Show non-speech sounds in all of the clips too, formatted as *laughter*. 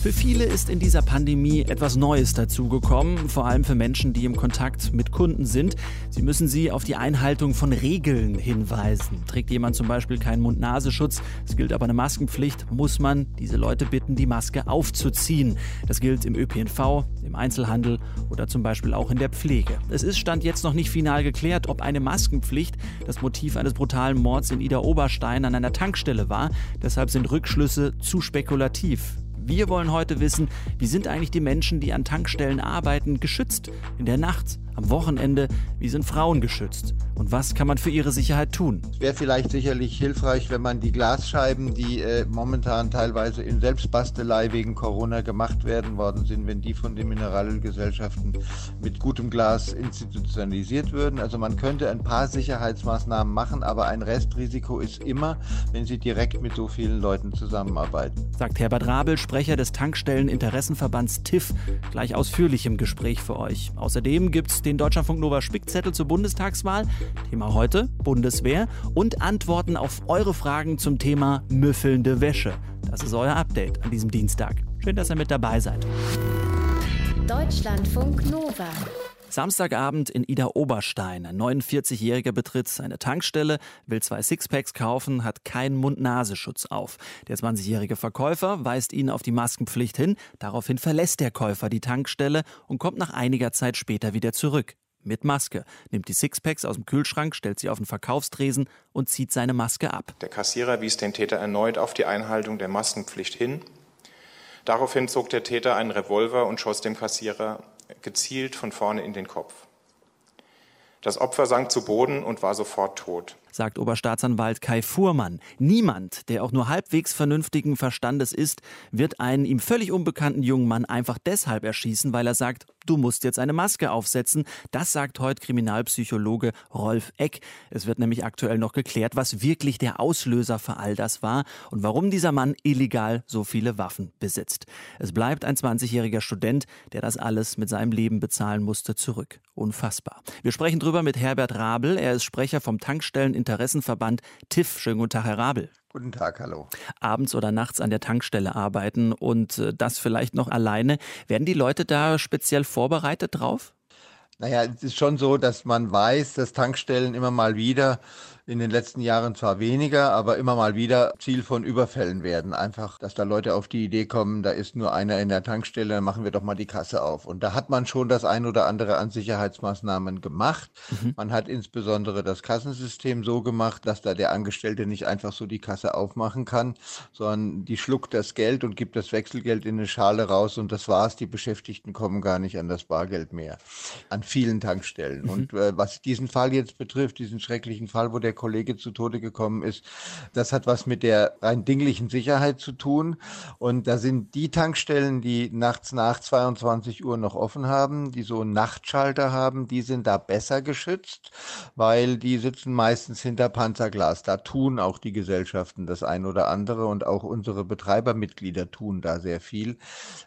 Für viele ist in dieser Pandemie etwas Neues dazugekommen, vor allem für Menschen, die im Kontakt mit Kunden sind. Sie müssen sie auf die Einhaltung von Regeln hinweisen. Trägt jemand zum Beispiel keinen Mund-Nasenschutz, es gilt aber eine Maskenpflicht, muss man diese Leute bitten, die Maske aufzuziehen. Das gilt im ÖPNV, im Einzelhandel oder zum Beispiel auch in der Pflege. Es ist Stand jetzt noch nicht final geklärt, ob eine Maskenpflicht das Motiv eines brutalen Mords in Ida Oberstein an einer Tankstelle war. Deshalb sind Rückschlüsse zu spekulativ. Wir wollen heute wissen, wie sind eigentlich die Menschen, die an Tankstellen arbeiten, geschützt in der Nacht, am Wochenende, wie sind Frauen geschützt und was kann man für ihre Sicherheit tun? Es wäre vielleicht sicherlich hilfreich, wenn man die Glasscheiben, die äh, momentan teilweise in Selbstbastelei wegen Corona gemacht werden worden sind, wenn die von den Mineralölgesellschaften mit gutem Glas institutionalisiert würden. Also man könnte ein paar Sicherheitsmaßnahmen machen, aber ein Restrisiko ist immer, wenn sie direkt mit so vielen Leuten zusammenarbeiten. Sagt Herbert Rabel, Sprecher des Tankstellen-Interessenverbands TIF, gleich ausführlich im Gespräch für euch. Außerdem gibt es den Deutschlandfunk Nova Spickzettel zur Bundestagswahl. Thema heute Bundeswehr und Antworten auf eure Fragen zum Thema müffelnde Wäsche. Das ist euer Update an diesem Dienstag. Schön, dass ihr mit dabei seid. Deutschlandfunk Nova. Samstagabend in Ida Oberstein. Ein 49-Jähriger betritt seine Tankstelle, will zwei Sixpacks kaufen, hat keinen Mund-Nasenschutz auf. Der 20-jährige Verkäufer weist ihn auf die Maskenpflicht hin. Daraufhin verlässt der Käufer die Tankstelle und kommt nach einiger Zeit später wieder zurück. Mit Maske, nimmt die Sixpacks aus dem Kühlschrank, stellt sie auf den Verkaufstresen und zieht seine Maske ab. Der Kassierer wies den Täter erneut auf die Einhaltung der Maskenpflicht hin. Daraufhin zog der Täter einen Revolver und schoss dem Kassierer gezielt von vorne in den Kopf. Das Opfer sank zu Boden und war sofort tot sagt Oberstaatsanwalt Kai Fuhrmann. Niemand, der auch nur halbwegs vernünftigen Verstandes ist, wird einen ihm völlig unbekannten jungen Mann einfach deshalb erschießen, weil er sagt, du musst jetzt eine Maske aufsetzen. Das sagt heute Kriminalpsychologe Rolf Eck. Es wird nämlich aktuell noch geklärt, was wirklich der Auslöser für all das war und warum dieser Mann illegal so viele Waffen besitzt. Es bleibt ein 20-jähriger Student, der das alles mit seinem Leben bezahlen musste, zurück. Unfassbar. Wir sprechen drüber mit Herbert Rabel. Er ist Sprecher vom Tankstellen Interessenverband TIF. Schönen guten Tag, Herr Rabel. Guten Tag, hallo. Abends oder nachts an der Tankstelle arbeiten und äh, das vielleicht noch alleine. Werden die Leute da speziell vorbereitet drauf? Naja, es ist schon so, dass man weiß, dass Tankstellen immer mal wieder in den letzten Jahren zwar weniger, aber immer mal wieder Ziel von Überfällen werden. Einfach, dass da Leute auf die Idee kommen, da ist nur einer in der Tankstelle, dann machen wir doch mal die Kasse auf. Und da hat man schon das ein oder andere an Sicherheitsmaßnahmen gemacht. Mhm. Man hat insbesondere das Kassensystem so gemacht, dass da der Angestellte nicht einfach so die Kasse aufmachen kann, sondern die schluckt das Geld und gibt das Wechselgeld in eine Schale raus und das war's. Die Beschäftigten kommen gar nicht an das Bargeld mehr. An vielen Tankstellen. Mhm. Und äh, was diesen Fall jetzt betrifft, diesen schrecklichen Fall, wo der Kollege zu Tode gekommen ist. Das hat was mit der rein dinglichen Sicherheit zu tun. Und da sind die Tankstellen, die nachts nach 22 Uhr noch offen haben, die so einen Nachtschalter haben, die sind da besser geschützt, weil die sitzen meistens hinter Panzerglas. Da tun auch die Gesellschaften das ein oder andere und auch unsere Betreibermitglieder tun da sehr viel,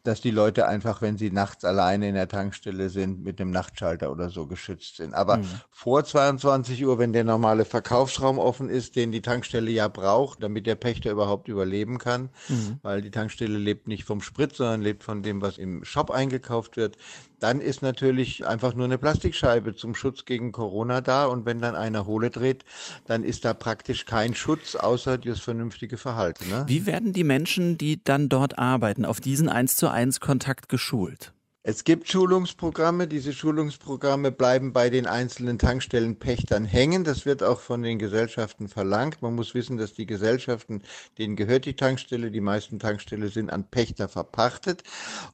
dass die Leute einfach, wenn sie nachts alleine in der Tankstelle sind, mit dem Nachtschalter oder so geschützt sind. Aber mhm. vor 22 Uhr, wenn der normale Verkauf Verkaufsraum offen ist, den die Tankstelle ja braucht, damit der Pächter überhaupt überleben kann, mhm. weil die Tankstelle lebt nicht vom Sprit, sondern lebt von dem, was im Shop eingekauft wird. Dann ist natürlich einfach nur eine Plastikscheibe zum Schutz gegen Corona da und wenn dann einer Hohle dreht, dann ist da praktisch kein Schutz außer das vernünftige Verhalten. Ne? Wie werden die Menschen, die dann dort arbeiten, auf diesen 1 zu 1 Kontakt geschult? Es gibt Schulungsprogramme. Diese Schulungsprogramme bleiben bei den einzelnen Tankstellenpächtern hängen. Das wird auch von den Gesellschaften verlangt. Man muss wissen, dass die Gesellschaften, denen gehört die Tankstelle, die meisten Tankstelle sind an Pächter verpachtet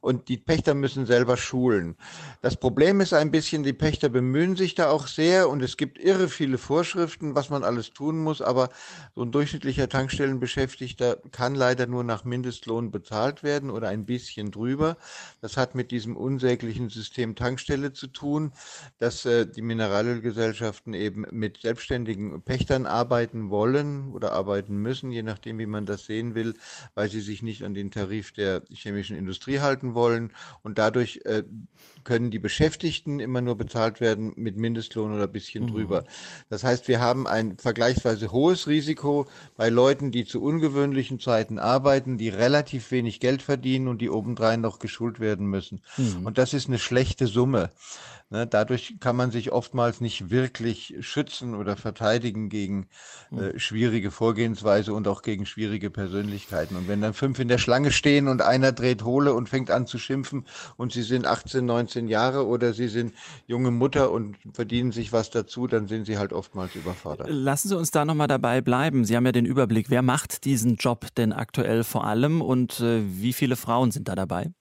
und die Pächter müssen selber schulen. Das Problem ist ein bisschen, die Pächter bemühen sich da auch sehr und es gibt irre viele Vorschriften, was man alles tun muss, aber so ein durchschnittlicher Tankstellenbeschäftigter kann leider nur nach Mindestlohn bezahlt werden oder ein bisschen drüber. Das hat mit diesem unsäglichen System Tankstelle zu tun, dass äh, die Mineralölgesellschaften eben mit selbstständigen Pächtern arbeiten wollen oder arbeiten müssen, je nachdem, wie man das sehen will, weil sie sich nicht an den Tarif der chemischen Industrie halten wollen und dadurch äh, können die Beschäftigten immer nur bezahlt werden mit Mindestlohn oder ein bisschen mhm. drüber. Das heißt, wir haben ein vergleichsweise hohes Risiko bei Leuten, die zu ungewöhnlichen Zeiten arbeiten, die relativ wenig Geld verdienen und die obendrein noch geschult werden müssen. Mhm. Und das ist eine schlechte Summe. Ne, dadurch kann man sich oftmals nicht wirklich schützen oder verteidigen gegen äh, schwierige Vorgehensweise und auch gegen schwierige Persönlichkeiten. Und wenn dann fünf in der Schlange stehen und einer dreht Hohle und fängt an zu schimpfen und sie sind 18, 19 Jahre oder sie sind junge Mutter und verdienen sich was dazu, dann sind sie halt oftmals überfordert. Lassen Sie uns da nochmal dabei bleiben. Sie haben ja den Überblick. Wer macht diesen Job denn aktuell vor allem und äh, wie viele Frauen sind da dabei?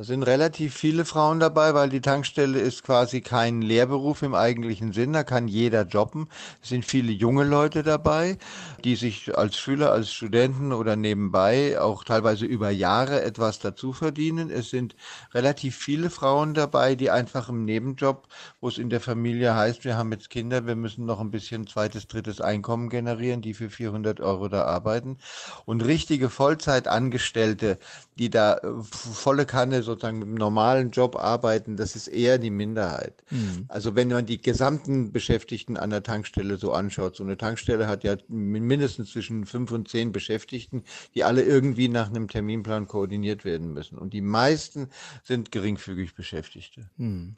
Da sind relativ viele Frauen dabei, weil die Tankstelle ist quasi kein Lehrberuf im eigentlichen Sinn. Da kann jeder jobben. Es sind viele junge Leute dabei, die sich als Schüler, als Studenten oder nebenbei auch teilweise über Jahre etwas dazu verdienen. Es sind relativ viele Frauen dabei, die einfach im Nebenjob, wo es in der Familie heißt, wir haben jetzt Kinder, wir müssen noch ein bisschen zweites, drittes Einkommen generieren, die für 400 Euro da arbeiten. Und richtige Vollzeitangestellte, die da äh, volle Kanne sozusagen mit einem normalen Job arbeiten, das ist eher die Minderheit. Mhm. Also wenn man die gesamten Beschäftigten an der Tankstelle so anschaut, so eine Tankstelle hat ja mindestens zwischen fünf und zehn Beschäftigten, die alle irgendwie nach einem Terminplan koordiniert werden müssen. Und die meisten sind geringfügig Beschäftigte. Mhm.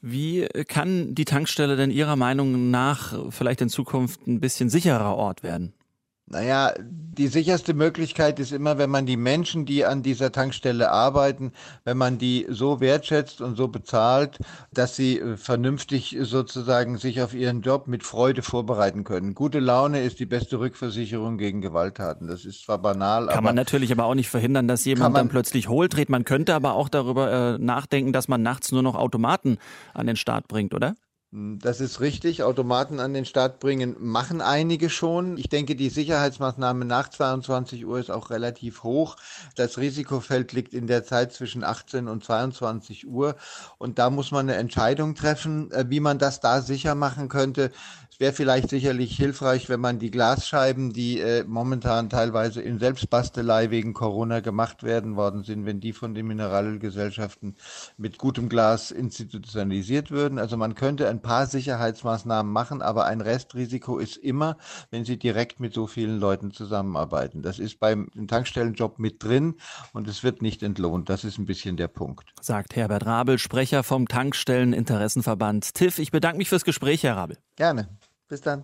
Wie kann die Tankstelle denn Ihrer Meinung nach vielleicht in Zukunft ein bisschen sicherer Ort werden? Naja, die sicherste Möglichkeit ist immer, wenn man die Menschen, die an dieser Tankstelle arbeiten, wenn man die so wertschätzt und so bezahlt, dass sie äh, vernünftig sozusagen sich auf ihren Job mit Freude vorbereiten können. Gute Laune ist die beste Rückversicherung gegen Gewalttaten. Das ist zwar banal, kann man natürlich aber auch nicht verhindern, dass jemand dann plötzlich holt dreht. Man könnte aber auch darüber äh, nachdenken, dass man nachts nur noch Automaten an den Start bringt, oder? Das ist richtig. Automaten an den Start bringen machen einige schon. Ich denke, die Sicherheitsmaßnahme nach 22 Uhr ist auch relativ hoch. Das Risikofeld liegt in der Zeit zwischen 18 und 22 Uhr. Und da muss man eine Entscheidung treffen, äh, wie man das da sicher machen könnte. Wäre vielleicht sicherlich hilfreich, wenn man die Glasscheiben, die äh, momentan teilweise in Selbstbastelei wegen Corona gemacht werden worden sind, wenn die von den Mineralgesellschaften mit gutem Glas institutionalisiert würden. Also man könnte ein paar Sicherheitsmaßnahmen machen, aber ein Restrisiko ist immer, wenn Sie direkt mit so vielen Leuten zusammenarbeiten. Das ist beim Tankstellenjob mit drin und es wird nicht entlohnt. Das ist ein bisschen der Punkt. Sagt Herbert Rabel, Sprecher vom Tankstelleninteressenverband TIF. Ich bedanke mich fürs Gespräch, Herr Rabel. Gerne. Bis dann.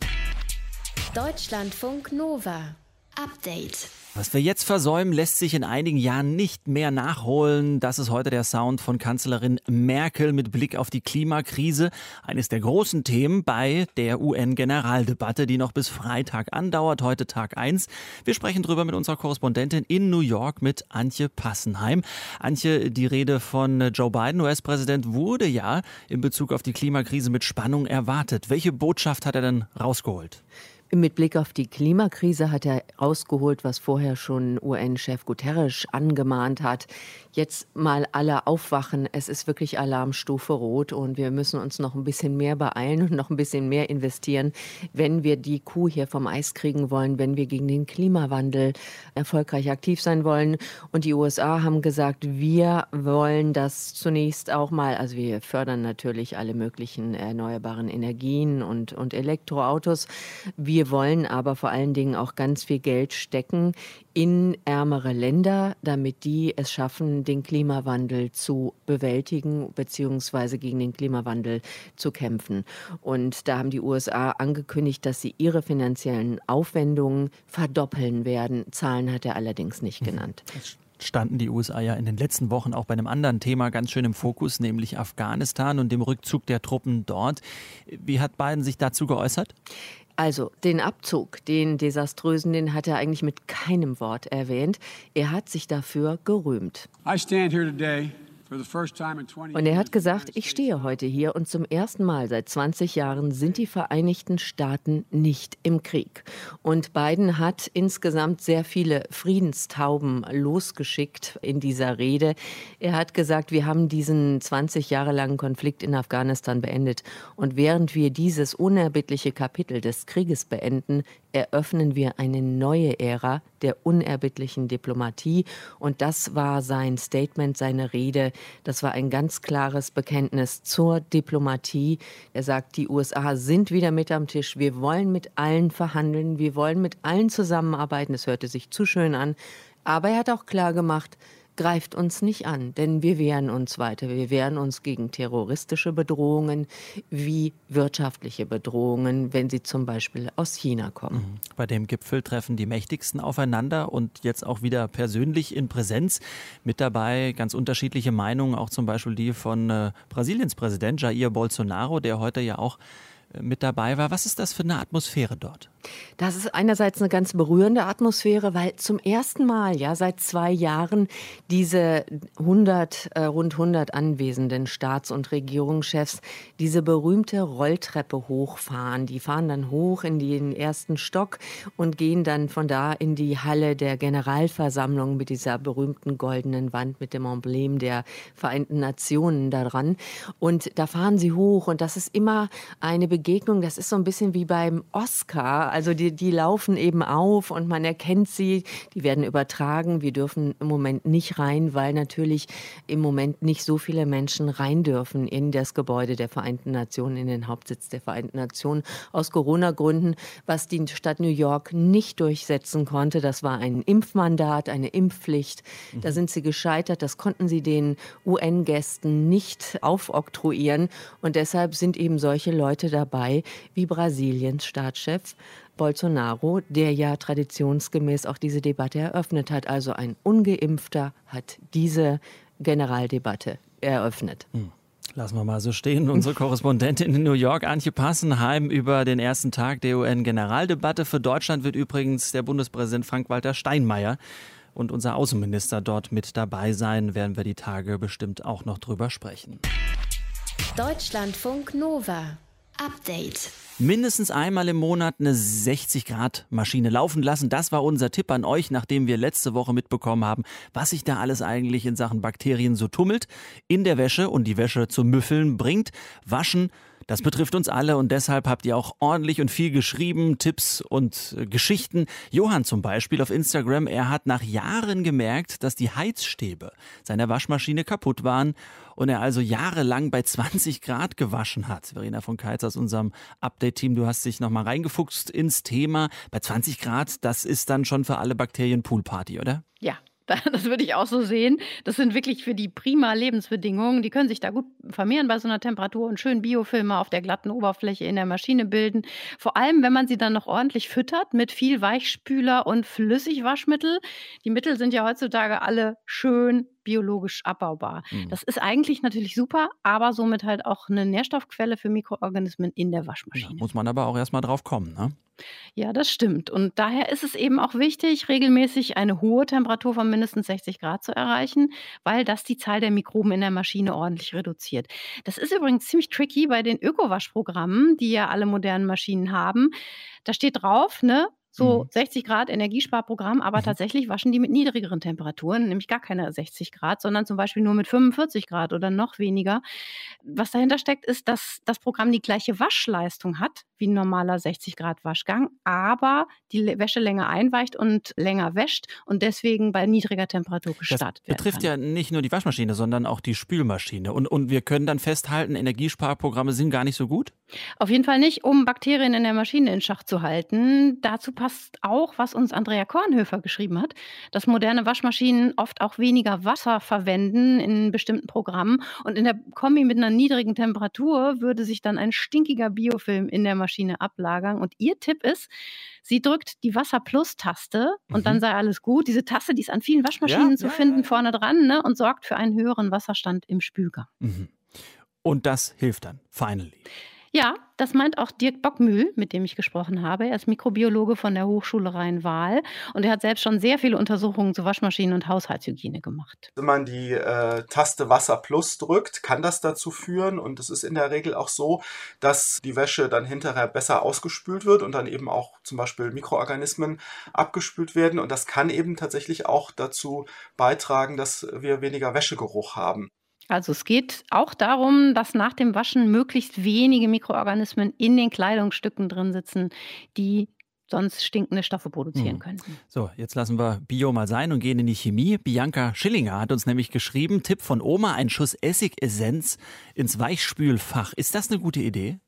Deutschlandfunk Nova. Update. Was wir jetzt versäumen, lässt sich in einigen Jahren nicht mehr nachholen. Das ist heute der Sound von Kanzlerin Merkel mit Blick auf die Klimakrise. Eines der großen Themen bei der UN-Generaldebatte, die noch bis Freitag andauert, heute Tag 1. Wir sprechen drüber mit unserer Korrespondentin in New York mit Antje Passenheim. Antje, die Rede von Joe Biden, US-Präsident, wurde ja in Bezug auf die Klimakrise mit Spannung erwartet. Welche Botschaft hat er denn rausgeholt? Mit Blick auf die Klimakrise hat er rausgeholt, was vorher schon UN-Chef Guterres angemahnt hat. Jetzt mal alle aufwachen. Es ist wirklich Alarmstufe Rot und wir müssen uns noch ein bisschen mehr beeilen und noch ein bisschen mehr investieren, wenn wir die Kuh hier vom Eis kriegen wollen, wenn wir gegen den Klimawandel erfolgreich aktiv sein wollen. Und die USA haben gesagt, wir wollen das zunächst auch mal, also wir fördern natürlich alle möglichen erneuerbaren Energien und, und Elektroautos. Wir wir wollen aber vor allen Dingen auch ganz viel Geld stecken in ärmere Länder, damit die es schaffen, den Klimawandel zu bewältigen bzw. gegen den Klimawandel zu kämpfen. Und da haben die USA angekündigt, dass sie ihre finanziellen Aufwendungen verdoppeln werden. Zahlen hat er allerdings nicht genannt standen die USA ja in den letzten Wochen auch bei einem anderen Thema ganz schön im Fokus, nämlich Afghanistan und dem Rückzug der Truppen dort. Wie hat Biden sich dazu geäußert? Also den Abzug, den desaströsen, den hat er eigentlich mit keinem Wort erwähnt. Er hat sich dafür gerühmt. I stand here today und er hat gesagt, ich stehe heute hier und zum ersten Mal seit 20 Jahren sind die Vereinigten Staaten nicht im Krieg. Und Biden hat insgesamt sehr viele Friedenstauben losgeschickt in dieser Rede. Er hat gesagt, wir haben diesen 20 Jahre langen Konflikt in Afghanistan beendet. Und während wir dieses unerbittliche Kapitel des Krieges beenden, eröffnen wir eine neue Ära der unerbittlichen Diplomatie. Und das war sein Statement, seine Rede Das war ein ganz klares Bekenntnis zur Diplomatie. Er sagt, die USA sind wieder mit am Tisch. Wir wollen mit allen verhandeln. Wir wollen mit allen zusammenarbeiten. Es hörte sich zu schön an. Aber er hat auch klar gemacht, greift uns nicht an, denn wir wehren uns weiter. Wir wehren uns gegen terroristische Bedrohungen wie wirtschaftliche Bedrohungen, wenn sie zum Beispiel aus China kommen. Mhm. Bei dem Gipfel treffen die Mächtigsten aufeinander und jetzt auch wieder persönlich in Präsenz. Mit dabei ganz unterschiedliche Meinungen, auch zum Beispiel die von äh, Brasiliens Präsident Jair Bolsonaro, der heute ja auch äh, mit dabei war. Was ist das für eine Atmosphäre dort? Das ist einerseits eine ganz berührende Atmosphäre, weil zum ersten Mal, ja, seit zwei Jahren diese 100, äh, rund 100 anwesenden Staats- und Regierungschefs diese berühmte Rolltreppe hochfahren. Die fahren dann hoch in den ersten Stock und gehen dann von da in die Halle der Generalversammlung mit dieser berühmten goldenen Wand mit dem Emblem der Vereinten Nationen daran. Und da fahren sie hoch und das ist immer eine Begegnung, das ist so ein bisschen wie beim Oscar. Also die, die laufen eben auf und man erkennt sie, die werden übertragen. Wir dürfen im Moment nicht rein, weil natürlich im Moment nicht so viele Menschen rein dürfen in das Gebäude der Vereinten Nationen, in den Hauptsitz der Vereinten Nationen. Aus Corona-Gründen, was die Stadt New York nicht durchsetzen konnte, das war ein Impfmandat, eine Impfpflicht. Da sind sie gescheitert. Das konnten sie den UN-Gästen nicht aufoktroyieren. Und deshalb sind eben solche Leute dabei wie Brasiliens Staatschef Bolsonaro, der ja traditionsgemäß auch diese Debatte eröffnet hat. Also ein ungeimpfter hat diese Generaldebatte eröffnet. Hm. Lassen wir mal so stehen. *laughs* Unsere Korrespondentin in New York, Antje Passenheim, über den ersten Tag der UN-Generaldebatte. Für Deutschland wird übrigens der Bundespräsident Frank-Walter Steinmeier und unser Außenminister dort mit dabei sein. Werden wir die Tage bestimmt auch noch drüber sprechen. Deutschlandfunk Nova. Update. Mindestens einmal im Monat eine 60-Grad-Maschine laufen lassen. Das war unser Tipp an euch, nachdem wir letzte Woche mitbekommen haben, was sich da alles eigentlich in Sachen Bakterien so tummelt. In der Wäsche und die Wäsche zu müffeln bringt. Waschen das betrifft uns alle und deshalb habt ihr auch ordentlich und viel geschrieben, Tipps und äh, Geschichten. Johann zum Beispiel auf Instagram, er hat nach Jahren gemerkt, dass die Heizstäbe seiner Waschmaschine kaputt waren und er also jahrelang bei 20 Grad gewaschen hat. Verena von Keitz aus unserem Update-Team, du hast dich nochmal reingefuchst ins Thema. Bei 20 Grad, das ist dann schon für alle Bakterien Poolparty, oder? Ja, *laughs* Das würde ich auch so sehen. Das sind wirklich für die prima Lebensbedingungen. Die können sich da gut vermehren bei so einer Temperatur und schön Biofilme auf der glatten Oberfläche in der Maschine bilden. Vor allem, wenn man sie dann noch ordentlich füttert mit viel Weichspüler und Flüssigwaschmittel. Die Mittel sind ja heutzutage alle schön biologisch abbaubar. Mhm. Das ist eigentlich natürlich super, aber somit halt auch eine Nährstoffquelle für Mikroorganismen in der Waschmaschine. Ja, muss man aber auch erstmal drauf kommen, ne? Ja, das stimmt. Und daher ist es eben auch wichtig, regelmäßig eine hohe Temperatur von mindestens 60 Grad zu erreichen, weil das die Zahl der Mikroben in der Maschine ordentlich reduziert. Das ist übrigens ziemlich tricky bei den Ökowaschprogrammen, die ja alle modernen Maschinen haben. Da steht drauf, ne, so mhm. 60 Grad Energiesparprogramm, aber mhm. tatsächlich waschen die mit niedrigeren Temperaturen, nämlich gar keine 60 Grad, sondern zum Beispiel nur mit 45 Grad oder noch weniger. Was dahinter steckt, ist, dass das Programm die gleiche Waschleistung hat wie ein normaler 60 Grad Waschgang, aber die Wäsche länger einweicht und länger wäscht und deswegen bei niedriger Temperatur gestartet wird. Das betrifft ja nicht nur die Waschmaschine, sondern auch die Spülmaschine. Und, und wir können dann festhalten, Energiesparprogramme sind gar nicht so gut? Auf jeden Fall nicht, um Bakterien in der Maschine in Schach zu halten. Dazu passt auch, was uns Andrea Kornhöfer geschrieben hat, dass moderne Waschmaschinen oft auch weniger Wasser verwenden in bestimmten Programmen. Und in der Kombi mit einer niedrigen Temperatur würde sich dann ein stinkiger Biofilm in der Maschine ablagern. Und ihr Tipp ist, sie drückt die Wasser-Plus-Taste und mhm. dann sei alles gut. Diese Taste, die ist an vielen Waschmaschinen ja, zu ja, finden, ja, vorne dran ne, und sorgt für einen höheren Wasserstand im Spülgang. Mhm. Und das hilft dann, finally. Ja, das meint auch Dirk Bockmühl, mit dem ich gesprochen habe. Er ist Mikrobiologe von der Hochschule Rhein-Waal und er hat selbst schon sehr viele Untersuchungen zu Waschmaschinen und Haushaltshygiene gemacht. Wenn man die äh, Taste Wasser Plus drückt, kann das dazu führen und es ist in der Regel auch so, dass die Wäsche dann hinterher besser ausgespült wird und dann eben auch zum Beispiel Mikroorganismen abgespült werden und das kann eben tatsächlich auch dazu beitragen, dass wir weniger Wäschegeruch haben. Also es geht auch darum, dass nach dem Waschen möglichst wenige Mikroorganismen in den Kleidungsstücken drin sitzen, die sonst stinkende Stoffe produzieren mhm. könnten. So, jetzt lassen wir Bio mal sein und gehen in die Chemie. Bianca Schillinger hat uns nämlich geschrieben, Tipp von Oma, ein Schuss Essigessenz ins Weichspülfach. Ist das eine gute Idee?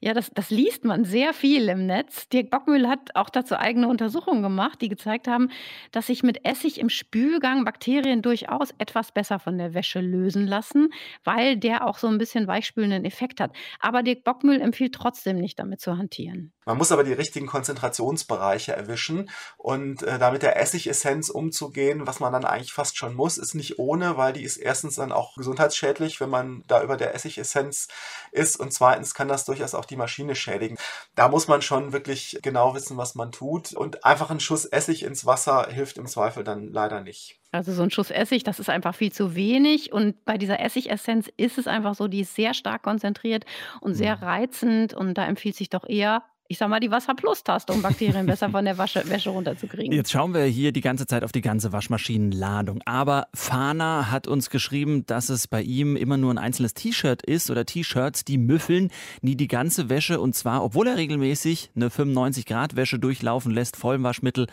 Ja, das, das liest man sehr viel im Netz. Dirk Bockmühl hat auch dazu eigene Untersuchungen gemacht, die gezeigt haben, dass sich mit Essig im Spülgang Bakterien durchaus etwas besser von der Wäsche lösen lassen, weil der auch so ein bisschen weichspülenden Effekt hat. Aber Dirk Bockmühl empfiehlt trotzdem nicht damit zu hantieren. Man muss aber die richtigen Konzentrationsbereiche erwischen und äh, damit der Essigessenz umzugehen, was man dann eigentlich fast schon muss, ist nicht ohne, weil die ist erstens dann auch gesundheitsschädlich, wenn man da über der Essigessenz ist und zweitens kann das durchaus auch die Maschine schädigen. Da muss man schon wirklich genau wissen, was man tut und einfach ein Schuss Essig ins Wasser hilft im Zweifel dann leider nicht. Also so ein Schuss Essig, das ist einfach viel zu wenig. Und bei dieser Essigessenz ist es einfach so, die ist sehr stark konzentriert und sehr mhm. reizend. Und da empfiehlt sich doch eher ich sag mal, die Wasser-Plus-Taste, um Bakterien besser von der Wasche, Wäsche runterzukriegen. Jetzt schauen wir hier die ganze Zeit auf die ganze Waschmaschinenladung. Aber Fana hat uns geschrieben, dass es bei ihm immer nur ein einzelnes T-Shirt ist oder T-Shirts, die müffeln nie die ganze Wäsche. Und zwar, obwohl er regelmäßig eine 95-Grad-Wäsche durchlaufen lässt, Vollwaschmittel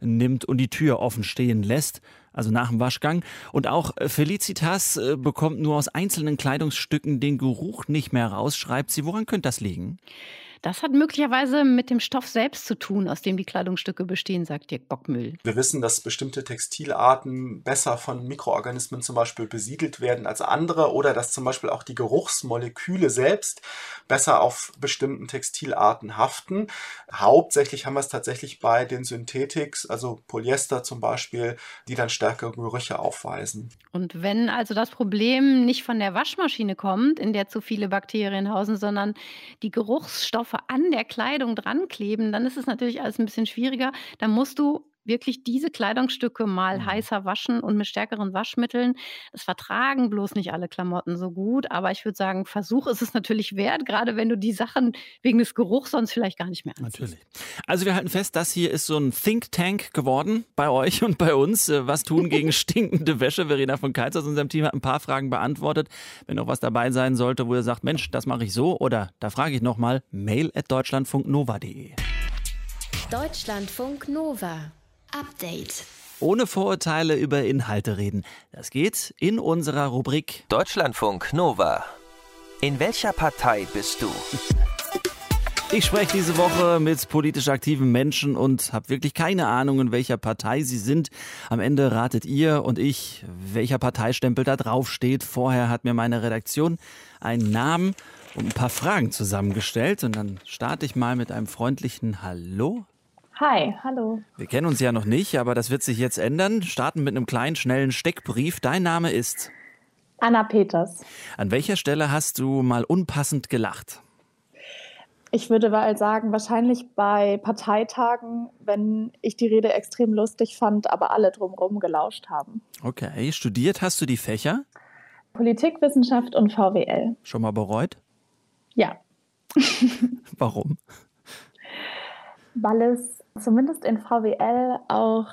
nimmt und die Tür offen stehen lässt also nach dem Waschgang. Und auch Felicitas äh, bekommt nur aus einzelnen Kleidungsstücken den Geruch nicht mehr raus, schreibt sie. Woran könnte das liegen? Das hat möglicherweise mit dem Stoff selbst zu tun, aus dem die Kleidungsstücke bestehen, sagt Dirk Bockmüll. Wir wissen, dass bestimmte Textilarten besser von Mikroorganismen zum Beispiel besiedelt werden als andere oder dass zum Beispiel auch die Geruchsmoleküle selbst besser auf bestimmten Textilarten haften. Hauptsächlich haben wir es tatsächlich bei den Synthetics, also Polyester zum Beispiel, die dann stärkere Gerüche aufweisen. Und wenn also das Problem nicht von der Waschmaschine kommt, in der zu viele Bakterien hausen, sondern die Geruchsstoffe an der Kleidung dran kleben, dann ist es natürlich alles ein bisschen schwieriger. Dann musst du wirklich diese Kleidungsstücke mal mhm. heißer waschen und mit stärkeren Waschmitteln. Das vertragen bloß nicht alle Klamotten so gut, aber ich würde sagen, Versuch ist es natürlich wert, gerade wenn du die Sachen wegen des Geruchs sonst vielleicht gar nicht mehr anziehst. Natürlich. Also wir halten fest, das hier ist so ein Think Tank geworden bei euch und bei uns. Äh, was tun *laughs* gegen stinkende Wäsche? Verena von Keitz aus unserem Team hat ein paar Fragen beantwortet. Wenn noch was dabei sein sollte, wo ihr sagt, Mensch, das mache ich so oder da frage ich nochmal, mail at deutschlandfunknova.de. Deutschlandfunk Nova. Update. Ohne Vorurteile über Inhalte reden. Das geht in unserer Rubrik Deutschlandfunk Nova. In welcher Partei bist du? Ich spreche diese Woche mit politisch aktiven Menschen und habe wirklich keine Ahnung, in welcher Partei sie sind. Am Ende ratet ihr und ich, welcher Parteistempel da drauf steht. Vorher hat mir meine Redaktion einen Namen und ein paar Fragen zusammengestellt und dann starte ich mal mit einem freundlichen Hallo. Hi, hallo. Wir kennen uns ja noch nicht, aber das wird sich jetzt ändern. Starten mit einem kleinen, schnellen Steckbrief. Dein Name ist? Anna Peters. An welcher Stelle hast du mal unpassend gelacht? Ich würde mal sagen, wahrscheinlich bei Parteitagen, wenn ich die Rede extrem lustig fand, aber alle drumherum gelauscht haben. Okay. Studiert hast du die Fächer? Politikwissenschaft und VWL. Schon mal bereut? Ja. *laughs* Warum? Weil es zumindest in VWL auch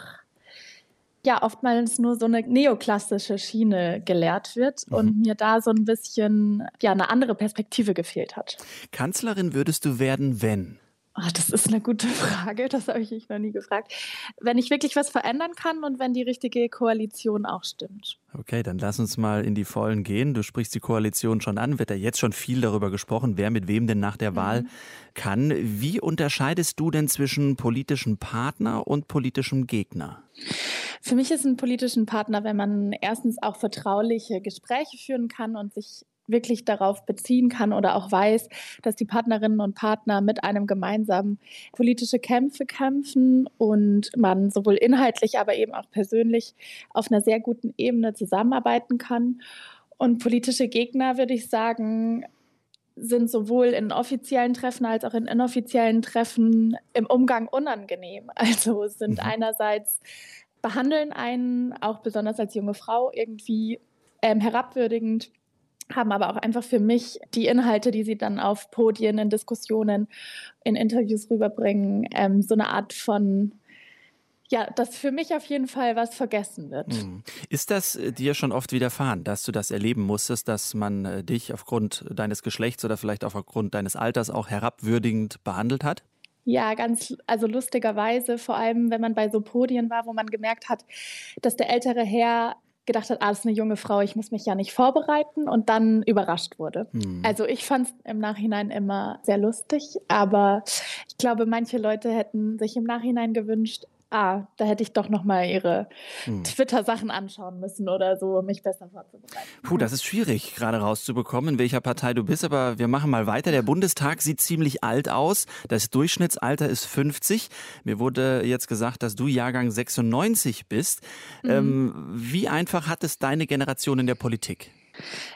ja oftmals nur so eine neoklassische Schiene gelehrt wird mhm. und mir da so ein bisschen ja eine andere Perspektive gefehlt hat. Kanzlerin würdest du werden, wenn? Oh, das ist eine gute *laughs* Frage, das habe ich mich noch nie gefragt. Wenn ich wirklich was verändern kann und wenn die richtige Koalition auch stimmt. Okay, dann lass uns mal in die Vollen gehen. Du sprichst die Koalition schon an, wird ja jetzt schon viel darüber gesprochen, wer mit wem denn nach der mhm. Wahl kann. Wie unterscheidest du denn zwischen politischem Partner und politischem Gegner? Für mich ist ein politischen Partner, wenn man erstens auch vertrauliche Gespräche führen kann und sich wirklich darauf beziehen kann oder auch weiß, dass die Partnerinnen und Partner mit einem gemeinsam politische Kämpfe kämpfen und man sowohl inhaltlich, aber eben auch persönlich auf einer sehr guten Ebene zusammenarbeiten kann. Und politische Gegner, würde ich sagen, sind sowohl in offiziellen Treffen als auch in inoffiziellen Treffen im Umgang unangenehm. *laughs* Also sind mhm. einerseits behandeln einen auch besonders als junge Frau irgendwie ähm, herabwürdigend haben aber auch einfach für mich die Inhalte, die sie dann auf Podien, in Diskussionen, in Interviews rüberbringen, ähm, so eine Art von ja, dass für mich auf jeden Fall was vergessen wird. Hm. Ist das äh, dir schon oft widerfahren, dass du das erleben musstest, dass man äh, dich aufgrund deines Geschlechts oder vielleicht auch aufgrund deines Alters auch herabwürdigend behandelt hat? Ja, ganz, also lustigerweise, vor allem wenn man bei so Podien war, wo man gemerkt hat, dass der ältere Herr gedacht hat, ah, das ist eine junge Frau, ich muss mich ja nicht vorbereiten und dann überrascht wurde. Hm. Also ich fand es im Nachhinein immer sehr lustig, aber ich glaube, manche Leute hätten sich im Nachhinein gewünscht, ah, da hätte ich doch noch mal ihre hm. Twitter-Sachen anschauen müssen oder so, um mich besser vorzubereiten. Puh, das ist schwierig, gerade rauszubekommen, in welcher Partei du bist, aber wir machen mal weiter. Der Bundestag sieht ziemlich alt aus. Das Durchschnittsalter ist 50. Mir wurde jetzt gesagt, dass du Jahrgang 96 bist. Mhm. Ähm, wie einfach hat es deine Generation in der Politik?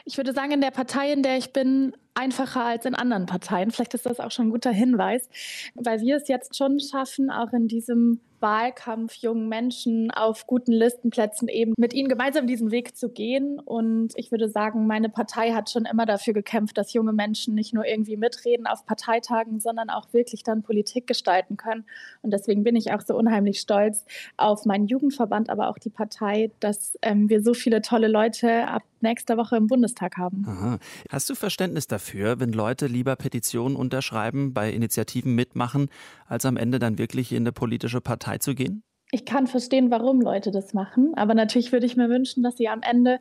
Ich würde sagen, in der Partei, in der ich bin, einfacher als in anderen Parteien. Vielleicht ist das auch schon ein guter Hinweis, weil wir es jetzt schon schaffen, auch in diesem Wahlkampf jungen Menschen auf guten Listenplätzen eben mit ihnen gemeinsam diesen Weg zu gehen. Und ich würde sagen, meine Partei hat schon immer dafür gekämpft, dass junge Menschen nicht nur irgendwie mitreden auf Parteitagen, sondern auch wirklich dann Politik gestalten können. Und deswegen bin ich auch so unheimlich stolz auf meinen Jugendverband, aber auch die Partei, dass ähm, wir so viele tolle Leute ab nächster Woche im Bundestag haben. Aha. Hast du Verständnis dafür, wenn Leute lieber Petitionen unterschreiben, bei Initiativen mitmachen, als am Ende dann wirklich in eine politische Partei zu gehen? Ich kann verstehen, warum Leute das machen. Aber natürlich würde ich mir wünschen, dass sie am Ende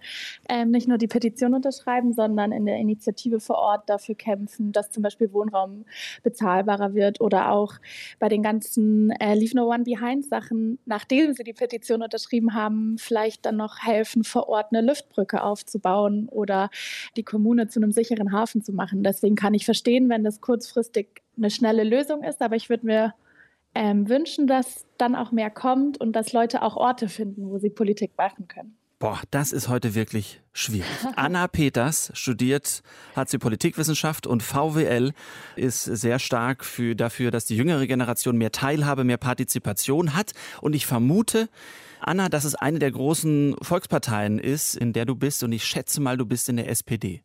ähm, nicht nur die Petition unterschreiben, sondern in der Initiative vor Ort dafür kämpfen, dass zum Beispiel Wohnraum bezahlbarer wird oder auch bei den ganzen äh, Leave No One Behind Sachen, nachdem sie die Petition unterschrieben haben, vielleicht dann noch helfen, vor Ort eine Lüftbrücke aufzubauen oder die Kommune zu einem sicheren Hafen zu machen. Deswegen kann ich verstehen, wenn das kurzfristig eine schnelle Lösung ist, aber ich würde mir ähm, wünschen, dass dann auch mehr kommt und dass Leute auch Orte finden, wo sie Politik machen können. Boah, das ist heute wirklich schwierig. *laughs* Anna Peters studiert, hat sie Politikwissenschaft und VWL ist sehr stark für, dafür, dass die jüngere Generation mehr Teilhabe, mehr Partizipation hat. Und ich vermute, Anna, dass es eine der großen Volksparteien ist, in der du bist. Und ich schätze mal, du bist in der SPD.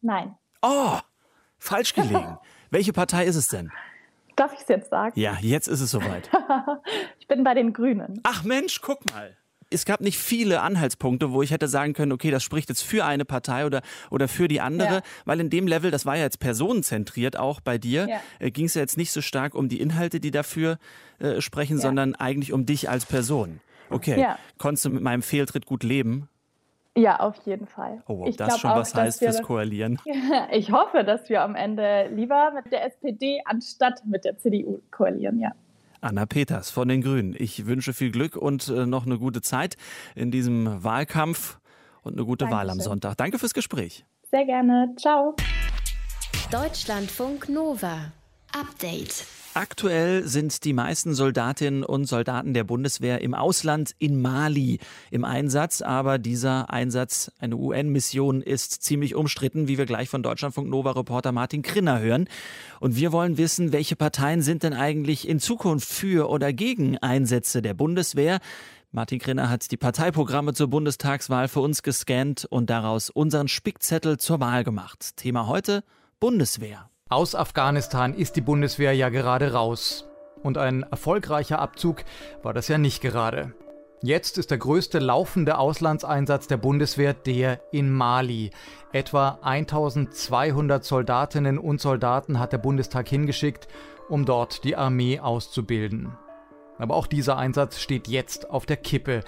Nein. Oh, falsch gelegen. *laughs* Welche Partei ist es denn? Darf ich es jetzt sagen? Ja, jetzt ist es soweit. *laughs* ich bin bei den Grünen. Ach Mensch, guck mal. Es gab nicht viele Anhaltspunkte, wo ich hätte sagen können, okay, das spricht jetzt für eine Partei oder, oder für die andere, ja. weil in dem Level, das war ja jetzt personenzentriert auch bei dir, ja. äh, ging es ja jetzt nicht so stark um die Inhalte, die dafür äh, sprechen, ja. sondern eigentlich um dich als Person. Okay, konntest du mit meinem Fehltritt gut leben? Ja, auf jeden Fall. Oh, ob ich das schon auch, was heißt fürs Koalieren? *laughs* ich hoffe, dass wir am Ende lieber mit der SPD anstatt mit der CDU koalieren, ja. Anna Peters von den Grünen. Ich wünsche viel Glück und äh, noch eine gute Zeit in diesem Wahlkampf und eine gute Dankeschön. Wahl am Sonntag. Danke fürs Gespräch. Sehr gerne. Ciao. Deutschlandfunk Nova. Update. Aktuell sind die meisten Soldatinnen und Soldaten der Bundeswehr im Ausland in Mali im Einsatz, aber dieser Einsatz, eine UN-Mission, ist ziemlich umstritten, wie wir gleich von Deutschlandfunk Nova Reporter Martin Krinner hören. Und wir wollen wissen, welche Parteien sind denn eigentlich in Zukunft für oder gegen Einsätze der Bundeswehr? Martin Krinner hat die Parteiprogramme zur Bundestagswahl für uns gescannt und daraus unseren Spickzettel zur Wahl gemacht. Thema heute Bundeswehr. Aus Afghanistan ist die Bundeswehr ja gerade raus. Und ein erfolgreicher Abzug war das ja nicht gerade. Jetzt ist der größte laufende Auslandseinsatz der Bundeswehr der in Mali. Etwa 1200 Soldatinnen und Soldaten hat der Bundestag hingeschickt, um dort die Armee auszubilden. Aber auch dieser Einsatz steht jetzt auf der Kippe.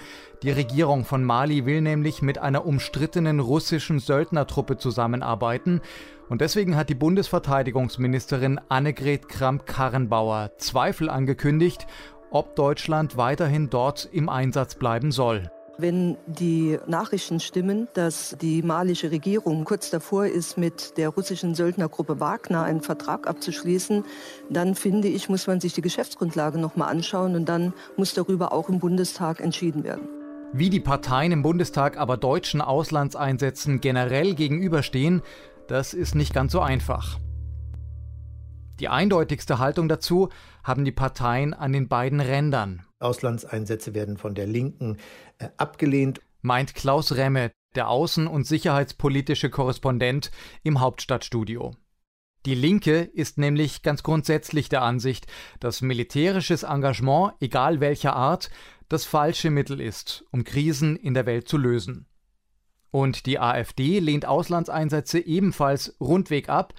Die Regierung von Mali will nämlich mit einer umstrittenen russischen Söldnertruppe zusammenarbeiten. Und deswegen hat die Bundesverteidigungsministerin Annegret Kramp-Karrenbauer Zweifel angekündigt, ob Deutschland weiterhin dort im Einsatz bleiben soll. Wenn die Nachrichten stimmen, dass die malische Regierung kurz davor ist, mit der russischen Söldnergruppe Wagner einen Vertrag abzuschließen, dann finde ich, muss man sich die Geschäftsgrundlage noch mal anschauen und dann muss darüber auch im Bundestag entschieden werden. Wie die Parteien im Bundestag aber deutschen Auslandseinsätzen generell gegenüberstehen, das ist nicht ganz so einfach. Die eindeutigste Haltung dazu haben die Parteien an den beiden Rändern. Auslandseinsätze werden von der Linken äh, abgelehnt, meint Klaus Remme, der außen- und sicherheitspolitische Korrespondent im Hauptstadtstudio. Die Linke ist nämlich ganz grundsätzlich der Ansicht, dass militärisches Engagement, egal welcher Art, das falsche Mittel ist, um Krisen in der Welt zu lösen. Und die AfD lehnt Auslandseinsätze ebenfalls rundweg ab,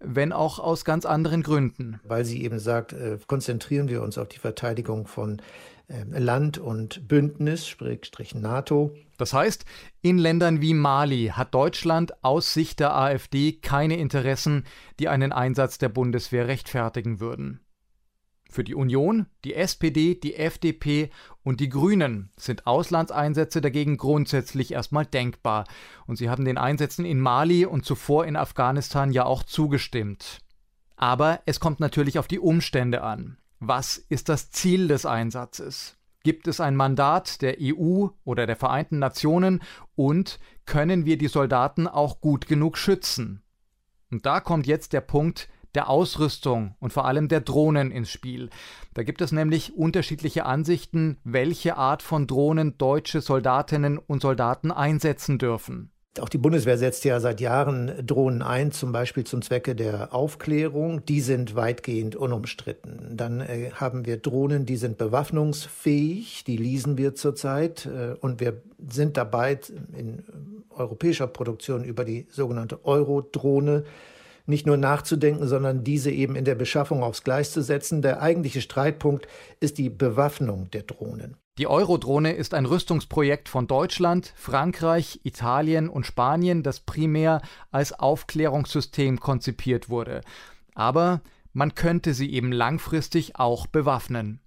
wenn auch aus ganz anderen Gründen. Weil sie eben sagt, äh, konzentrieren wir uns auf die Verteidigung von äh, Land und Bündnis, Sprich NATO. Das heißt, in Ländern wie Mali hat Deutschland aus Sicht der AfD keine Interessen, die einen Einsatz der Bundeswehr rechtfertigen würden. Für die Union, die SPD, die FDP und die Grünen sind Auslandseinsätze dagegen grundsätzlich erstmal denkbar, und sie haben den Einsätzen in Mali und zuvor in Afghanistan ja auch zugestimmt. Aber es kommt natürlich auf die Umstände an. Was ist das Ziel des Einsatzes? Gibt es ein Mandat der EU oder der Vereinten Nationen und können wir die Soldaten auch gut genug schützen? Und da kommt jetzt der Punkt, der Ausrüstung und vor allem der Drohnen ins Spiel. Da gibt es nämlich unterschiedliche Ansichten, welche Art von Drohnen deutsche Soldatinnen und Soldaten einsetzen dürfen. Auch die Bundeswehr setzt ja seit Jahren Drohnen ein, zum Beispiel zum Zwecke der Aufklärung. Die sind weitgehend unumstritten. Dann äh, haben wir Drohnen, die sind bewaffnungsfähig, die leasen wir zurzeit. Äh, und wir sind dabei, in europäischer Produktion über die sogenannte Euro-Drohne nicht nur nachzudenken, sondern diese eben in der Beschaffung aufs Gleis zu setzen. Der eigentliche Streitpunkt ist die Bewaffnung der Drohnen. Die Eurodrohne ist ein Rüstungsprojekt von Deutschland, Frankreich, Italien und Spanien, das primär als Aufklärungssystem konzipiert wurde. Aber man könnte sie eben langfristig auch bewaffnen.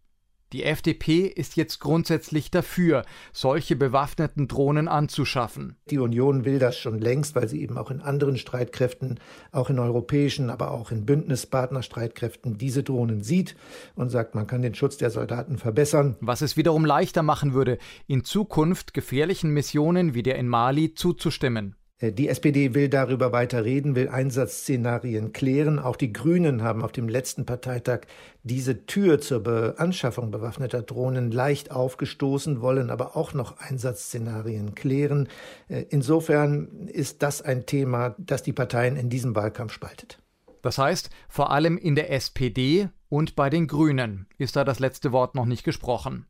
Die FDP ist jetzt grundsätzlich dafür, solche bewaffneten Drohnen anzuschaffen. Die Union will das schon längst, weil sie eben auch in anderen Streitkräften, auch in europäischen, aber auch in Bündnispartnerstreitkräften diese Drohnen sieht und sagt, man kann den Schutz der Soldaten verbessern. Was es wiederum leichter machen würde, in Zukunft gefährlichen Missionen wie der in Mali zuzustimmen. Äh, die SPD will darüber weiter reden, will Einsatzszenarien klären. Auch die Grünen haben auf dem letzten Parteitag diese Tür zur Beanschaffung bewaffneter Drohnen leicht aufgestoßen, wollen aber auch noch Einsatzszenarien klären. Äh, insofern ist das ein Thema, das die Parteien in diesem Wahlkampf spaltet. Das heißt, vor allem in der SPD und bei den Grünen ist da das letzte Wort noch nicht gesprochen.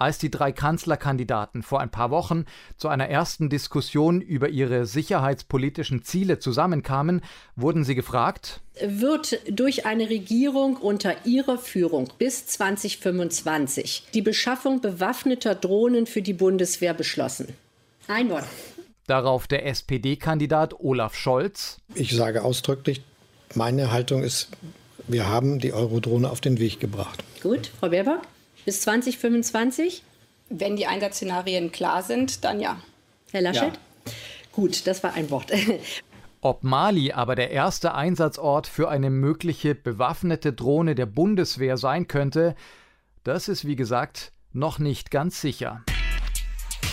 Als die drei Kanzlerkandidaten vor ein paar Wochen zu einer ersten Diskussion über ihre sicherheitspolitischen Ziele zusammenkamen, wurden sie gefragt, wird durch eine Regierung unter ihrer Führung bis 2025 die Beschaffung bewaffneter Drohnen für die Bundeswehr beschlossen? Ein Wort. Darauf der SPD-Kandidat Olaf Scholz. Ich sage ausdrücklich, meine Haltung ist, wir haben die Eurodrohne auf den Weg gebracht. Gut, Frau Baerbock? Bis 2025? Wenn die Einsatzszenarien klar sind, dann ja. Herr Laschet? Ja. Gut, das war ein Wort. *laughs* Ob Mali aber der erste Einsatzort für eine mögliche bewaffnete Drohne der Bundeswehr sein könnte, das ist wie gesagt noch nicht ganz sicher.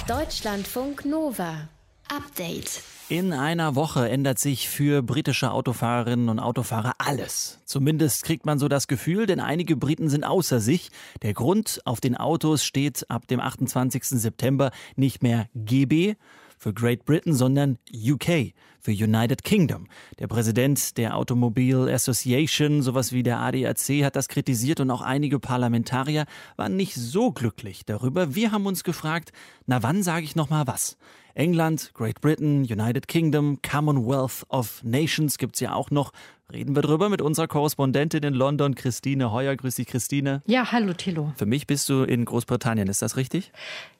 Deutschlandfunk Nova. Update. In einer Woche ändert sich für britische Autofahrerinnen und Autofahrer alles. Zumindest kriegt man so das Gefühl, denn einige Briten sind außer sich. Der Grund, auf den Autos steht ab dem 28. September nicht mehr GB, für Great Britain, sondern UK, für United Kingdom. Der Präsident der Automobile Association, sowas wie der ADAC, hat das kritisiert und auch einige Parlamentarier waren nicht so glücklich darüber. Wir haben uns gefragt, na wann sage ich noch mal was? England, Great Britain, United Kingdom, Commonwealth of Nations gibt's ja auch noch. Reden wir drüber mit unserer Korrespondentin in London, Christine Heuer. Grüß dich, Christine. Ja, hallo, Thilo. Für mich bist du in Großbritannien, ist das richtig?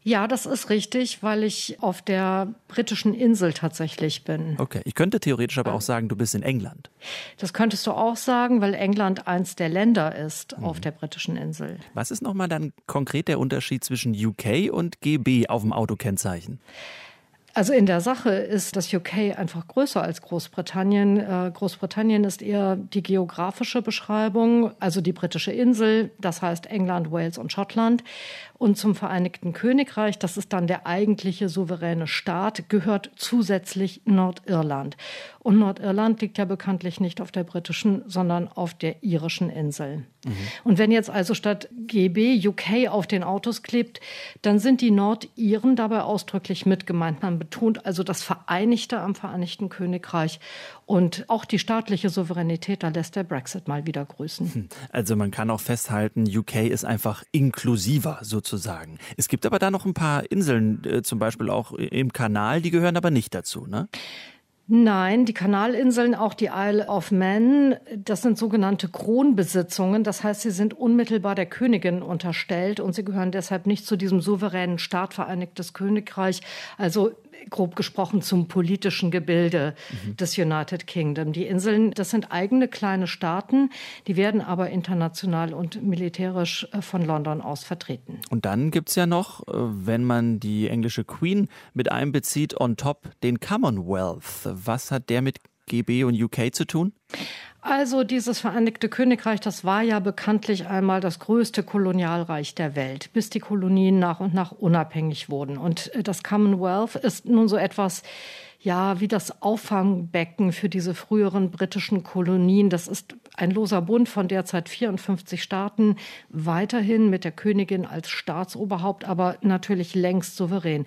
Ja, das ist richtig, weil ich auf der britischen Insel tatsächlich bin. Okay, ich könnte theoretisch aber auch sagen, du bist in England. Das könntest du auch sagen, weil England eins der Länder ist mhm. auf der britischen Insel. Was ist nochmal dann konkret der Unterschied zwischen UK und GB auf dem Autokennzeichen? Also in der Sache ist das UK einfach größer als Großbritannien. Äh, Großbritannien ist eher die geografische Beschreibung, also die britische Insel, das heißt England, Wales und Schottland. Und zum Vereinigten Königreich, das ist dann der eigentliche souveräne Staat, gehört zusätzlich Nordirland. Und Nordirland liegt ja bekanntlich nicht auf der britischen, sondern auf der irischen Insel. Mhm. Und wenn jetzt also statt GB UK auf den Autos klebt, dann sind die Nordiren dabei ausdrücklich mitgemeint. Man betont also das Vereinigte am Vereinigten Königreich und auch die staatliche Souveränität, da lässt der Brexit mal wieder grüßen. Hm. Also man kann auch festhalten, UK ist einfach inklusiver sozusagen. Es gibt aber da noch ein paar Inseln, äh, zum Beispiel auch im Kanal, die gehören aber nicht dazu, ne? Nein, die Kanalinseln, auch die Isle of Man, das sind sogenannte Kronbesitzungen. Das heißt, sie sind unmittelbar der Königin unterstellt und sie gehören deshalb nicht zu diesem souveränen Staat Vereinigtes Königreich. Also grob gesprochen zum politischen Gebilde mhm. des United Kingdom. Die Inseln, das sind eigene kleine Staaten, die werden aber international und militärisch äh, von London aus vertreten. Und dann gibt es ja noch, äh, wenn man die englische Queen mit einbezieht, on top den Commonwealth. Was hat der mit GB und UK zu tun? Also dieses Vereinigte Königreich, das war ja bekanntlich einmal das größte Kolonialreich der Welt, bis die Kolonien nach und nach unabhängig wurden. Und äh, das Commonwealth ist nun so etwas, ja, wie das Auffangbecken für diese früheren britischen Kolonien. Das ist ein loser Bund von derzeit 54 Staaten, weiterhin mit der Königin als Staatsoberhaupt, aber natürlich längst souverän.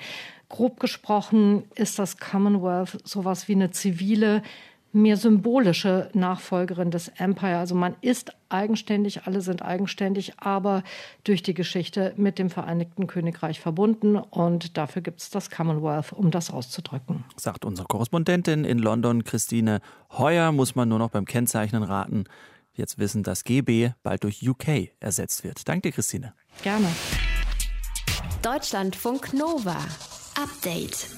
Grob gesprochen ist das Commonwealth sowas wie eine zivile mehr symbolische Nachfolgerin des Empire. Also man ist eigenständig, alle sind eigenständig, aber durch die Geschichte mit dem Vereinigten Königreich verbunden. Und dafür gibt es das Commonwealth, um das auszudrücken. Sagt unsere Korrespondentin in London, Christine Heuer, muss man nur noch beim Kennzeichnen raten. Jetzt wissen, dass GB bald durch UK ersetzt wird. Danke dir, Christine. Gerne. Deutschlandfunk Nova. Update.